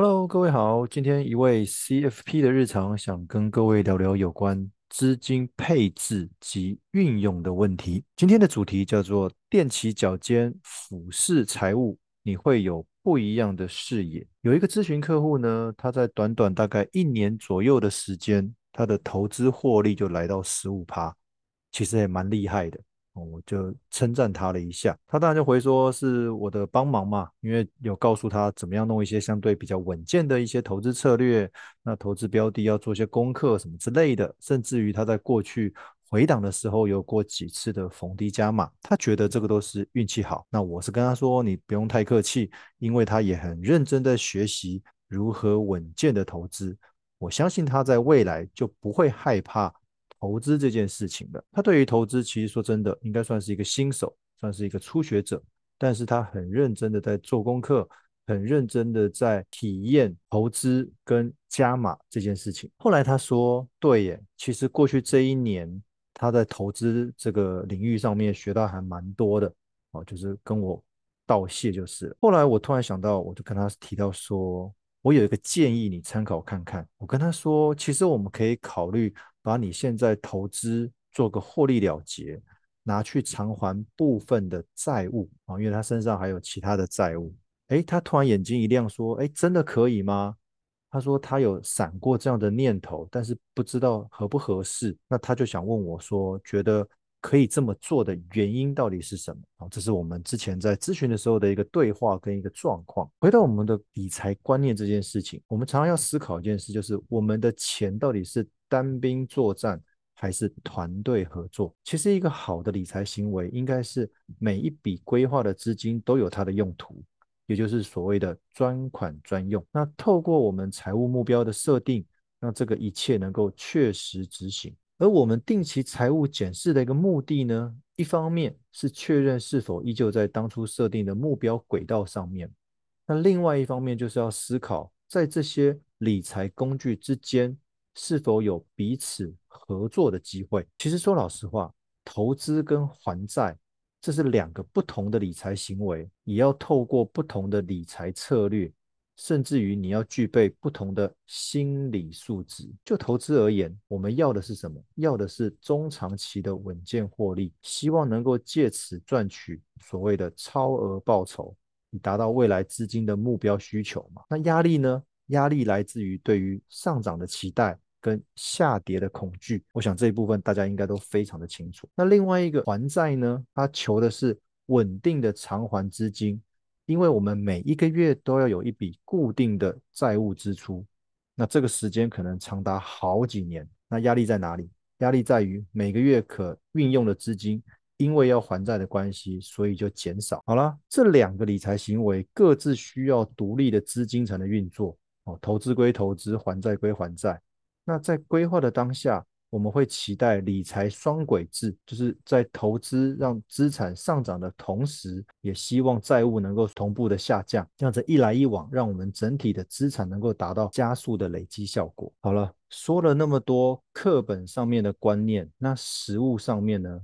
Hello，各位好，今天一位 CFP 的日常，想跟各位聊聊有关资金配置及运用的问题。今天的主题叫做踮起脚尖俯视财务，你会有不一样的视野。有一个咨询客户呢，他在短短大概一年左右的时间，他的投资获利就来到十五趴，其实也蛮厉害的。我就称赞他了一下，他当然就回说是我的帮忙嘛，因为有告诉他怎么样弄一些相对比较稳健的一些投资策略，那投资标的要做些功课什么之类的，甚至于他在过去回档的时候有过几次的逢低加码，他觉得这个都是运气好。那我是跟他说，你不用太客气，因为他也很认真的学习如何稳健的投资，我相信他在未来就不会害怕。投资这件事情的，他对于投资其实说真的，应该算是一个新手，算是一个初学者，但是他很认真的在做功课，很认真的在体验投资跟加码这件事情。后来他说，对耶，其实过去这一年他在投资这个领域上面学到还蛮多的，哦，就是跟我道谢就是。后来我突然想到，我就跟他提到说，我有一个建议，你参考看看。我跟他说，其实我们可以考虑。把你现在投资做个获利了结，拿去偿还部分的债务啊，因为他身上还有其他的债务。诶，他突然眼睛一亮，说：“诶，真的可以吗？”他说他有闪过这样的念头，但是不知道合不合适。那他就想问我说：“觉得可以这么做的原因到底是什么？”啊，这是我们之前在咨询的时候的一个对话跟一个状况。回到我们的理财观念这件事情，我们常常要思考一件事，就是我们的钱到底是。单兵作战还是团队合作？其实一个好的理财行为，应该是每一笔规划的资金都有它的用途，也就是所谓的专款专用。那透过我们财务目标的设定，让这个一切能够确实执行。而我们定期财务检视的一个目的呢，一方面是确认是否依旧在当初设定的目标轨道上面，那另外一方面就是要思考在这些理财工具之间。是否有彼此合作的机会？其实说老实话，投资跟还债，这是两个不同的理财行为，也要透过不同的理财策略，甚至于你要具备不同的心理素质。就投资而言，我们要的是什么？要的是中长期的稳健获利，希望能够借此赚取所谓的超额报酬，以达到未来资金的目标需求嘛。那压力呢？压力来自于对于上涨的期待。跟下跌的恐惧，我想这一部分大家应该都非常的清楚。那另外一个还债呢，它求的是稳定的偿还资金，因为我们每一个月都要有一笔固定的债务支出，那这个时间可能长达好几年。那压力在哪里？压力在于每个月可运用的资金，因为要还债的关系，所以就减少。好了，这两个理财行为各自需要独立的资金才能运作。哦，投资归投资，还债归还债。那在规划的当下，我们会期待理财双轨制，就是在投资让资产上涨的同时，也希望债务能够同步的下降，这样子一来一往，让我们整体的资产能够达到加速的累积效果。好了，说了那么多课本上面的观念，那实物上面呢？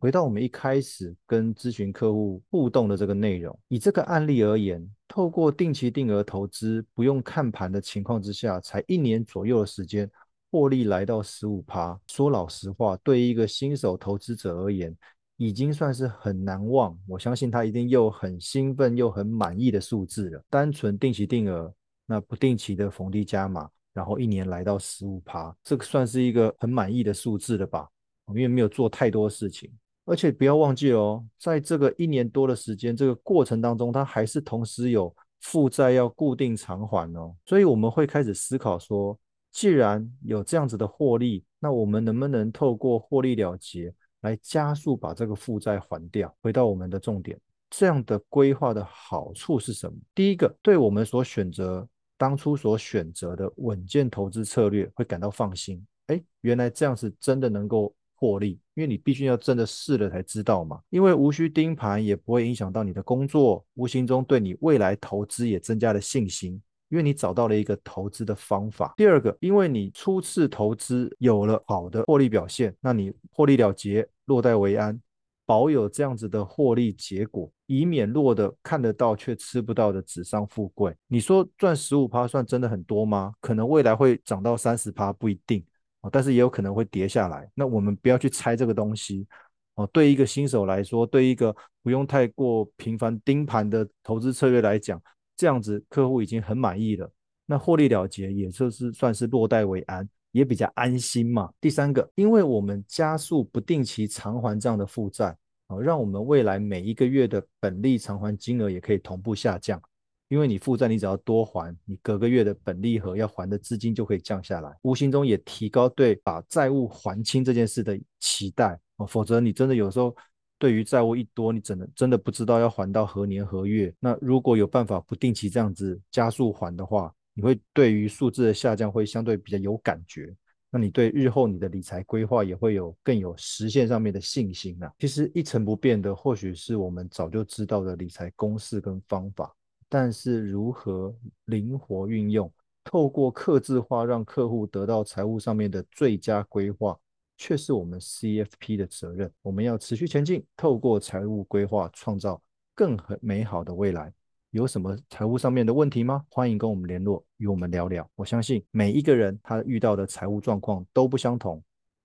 回到我们一开始跟咨询客户互动的这个内容，以这个案例而言，透过定期定额投资，不用看盘的情况之下，才一年左右的时间。获利来到十五趴，说老实话，对于一个新手投资者而言，已经算是很难忘。我相信他一定又很兴奋又很满意的数字了。单纯定期定额，那不定期的逢低加码，然后一年来到十五趴，这个算是一个很满意的数字了吧？因为没有做太多事情，而且不要忘记哦，在这个一年多的时间这个过程当中，他还是同时有负债要固定偿还哦，所以我们会开始思考说。既然有这样子的获利，那我们能不能透过获利了结来加速把这个负债还掉？回到我们的重点，这样的规划的好处是什么？第一个，对我们所选择当初所选择的稳健投资策略会感到放心。诶，原来这样是真的能够获利，因为你必须要真的试了才知道嘛。因为无需盯盘，也不会影响到你的工作，无形中对你未来投资也增加了信心。因为你找到了一个投资的方法。第二个，因为你初次投资有了好的获利表现，那你获利了结，落袋为安，保有这样子的获利结果，以免落得看得到却吃不到的纸上富贵。你说赚十五趴算真的很多吗？可能未来会涨到三十趴，不一定哦，但是也有可能会跌下来。那我们不要去猜这个东西哦。对一个新手来说，对一个不用太过频繁盯盘的投资策略来讲，这样子客户已经很满意了。那获利了结，也就是算是落袋为安。也比较安心嘛。第三个，因为我们加速不定期偿还这样的负债，啊，让我们未来每一个月的本利偿还金额也可以同步下降。因为你负债，你只要多还，你隔个月的本利和要还的资金就可以降下来，无形中也提高对把债务还清这件事的期待。哦，否则你真的有时候对于债务一多，你真的真的不知道要还到何年何月。那如果有办法不定期这样子加速还的话，你会对于数字的下降会相对比较有感觉，那你对日后你的理财规划也会有更有实现上面的信心啊。其实一成不变的或许是我们早就知道的理财公式跟方法，但是如何灵活运用，透过客制化让客户得到财务上面的最佳规划，却是我们 CFP 的责任。我们要持续前进，透过财务规划创造更很美好的未来。有什么财务上面的问题吗？欢迎跟我们联络，与我们聊聊。我相信每一个人他遇到的财务状况都不相同，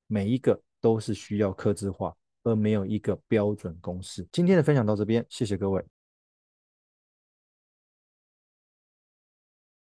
每一个都是需要客制化，而没有一个标准公式。今天的分享到这边，谢谢各位。